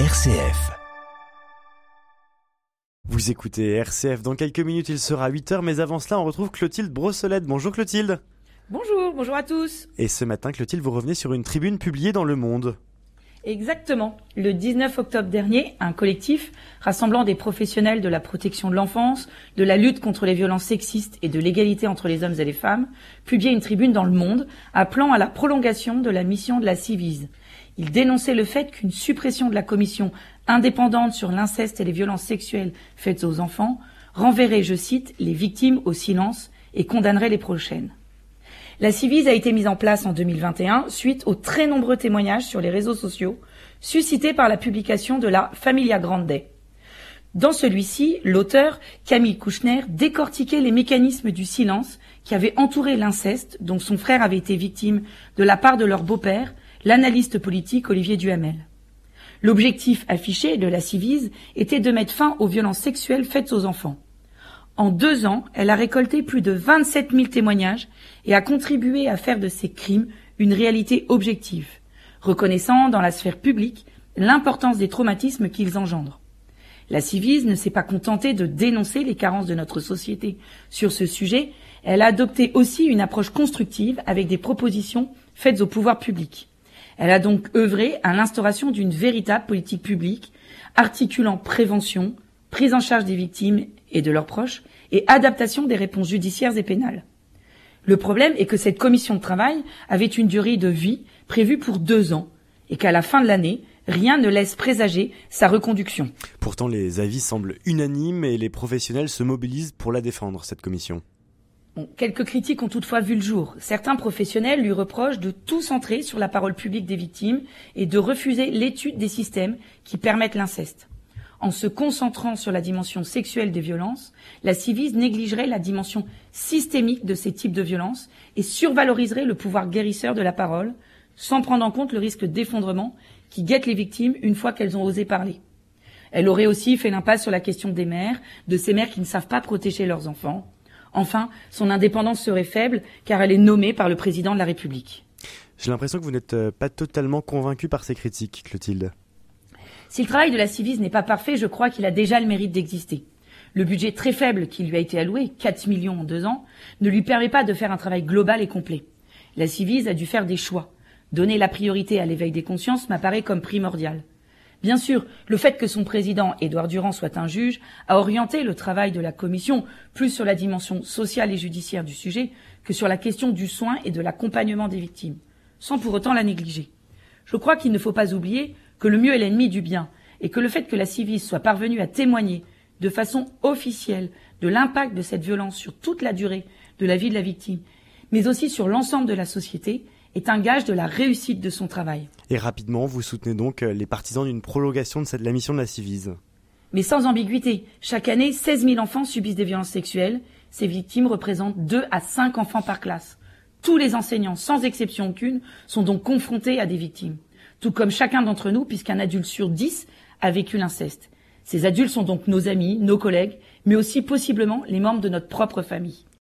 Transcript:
RCF. Vous écoutez RCF. Dans quelques minutes, il sera 8h, mais avant cela, on retrouve Clotilde Brossolette. Bonjour Clotilde. Bonjour, bonjour à tous. Et ce matin, Clotilde, vous revenez sur une tribune publiée dans Le Monde. Exactement. Le 19 octobre dernier, un collectif rassemblant des professionnels de la protection de l'enfance, de la lutte contre les violences sexistes et de l'égalité entre les hommes et les femmes publiait une tribune dans Le Monde appelant à la prolongation de la mission de la Civise. Il dénonçait le fait qu'une suppression de la commission indépendante sur l'inceste et les violences sexuelles faites aux enfants renverrait, je cite, les victimes au silence et condamnerait les prochaines. La Civise a été mise en place en 2021 suite aux très nombreux témoignages sur les réseaux sociaux suscités par la publication de la Familia Grande. Dans celui-ci, l'auteur, Camille Kouchner, décortiquait les mécanismes du silence qui avaient entouré l'inceste dont son frère avait été victime de la part de leur beau-père, l'analyste politique Olivier Duhamel. L'objectif affiché de la Civise était de mettre fin aux violences sexuelles faites aux enfants. En deux ans, elle a récolté plus de 27 000 témoignages et a contribué à faire de ces crimes une réalité objective, reconnaissant dans la sphère publique l'importance des traumatismes qu'ils engendrent. La Civise ne s'est pas contentée de dénoncer les carences de notre société sur ce sujet, elle a adopté aussi une approche constructive avec des propositions faites au pouvoir public. Elle a donc œuvré à l'instauration d'une véritable politique publique articulant prévention, prise en charge des victimes et de leurs proches, et adaptation des réponses judiciaires et pénales. Le problème est que cette commission de travail avait une durée de vie prévue pour deux ans, et qu'à la fin de l'année, rien ne laisse présager sa reconduction. Pourtant, les avis semblent unanimes et les professionnels se mobilisent pour la défendre, cette commission. quelques critiques ont toutefois vu le jour. Certains professionnels lui reprochent de tout centrer sur la parole publique des victimes et de refuser l'étude des systèmes qui permettent l'inceste en se concentrant sur la dimension sexuelle des violences, la Civise négligerait la dimension systémique de ces types de violences et survaloriserait le pouvoir guérisseur de la parole, sans prendre en compte le risque d'effondrement qui guette les victimes une fois qu'elles ont osé parler. Elle aurait aussi fait l'impasse sur la question des mères, de ces mères qui ne savent pas protéger leurs enfants. Enfin, son indépendance serait faible car elle est nommée par le président de la République. J'ai l'impression que vous n'êtes euh, pas totalement convaincu par ces critiques, Clotilde. Si le travail de la Civise n'est pas parfait, je crois qu'il a déjà le mérite d'exister. Le budget très faible qui lui a été alloué, 4 millions en deux ans, ne lui permet pas de faire un travail global et complet. La Civise a dû faire des choix. Donner la priorité à l'éveil des consciences m'apparaît comme primordial. Bien sûr, le fait que son président, Édouard Durand, soit un juge, a orienté le travail de la commission plus sur la dimension sociale et judiciaire du sujet que sur la question du soin et de l'accompagnement des victimes, sans pour autant la négliger. Je crois qu'il ne faut pas oublier que le mieux est l'ennemi du bien, et que le fait que la Civise soit parvenue à témoigner de façon officielle de l'impact de cette violence sur toute la durée de la vie de la victime, mais aussi sur l'ensemble de la société, est un gage de la réussite de son travail. Et rapidement, vous soutenez donc euh, les partisans d'une prolongation de, cette, la mission de la Civise. Mais sans ambiguïté, chaque année, 16 000 enfants subissent des violences sexuelles. Ces victimes représentent 2 à 5 enfants par classe. Tous les enseignants, sans exception aucune, sont donc confrontés à des victimes tout comme chacun d'entre nous, puisqu'un adulte sur dix a vécu l'inceste. Ces adultes sont donc nos amis, nos collègues, mais aussi possiblement les membres de notre propre famille.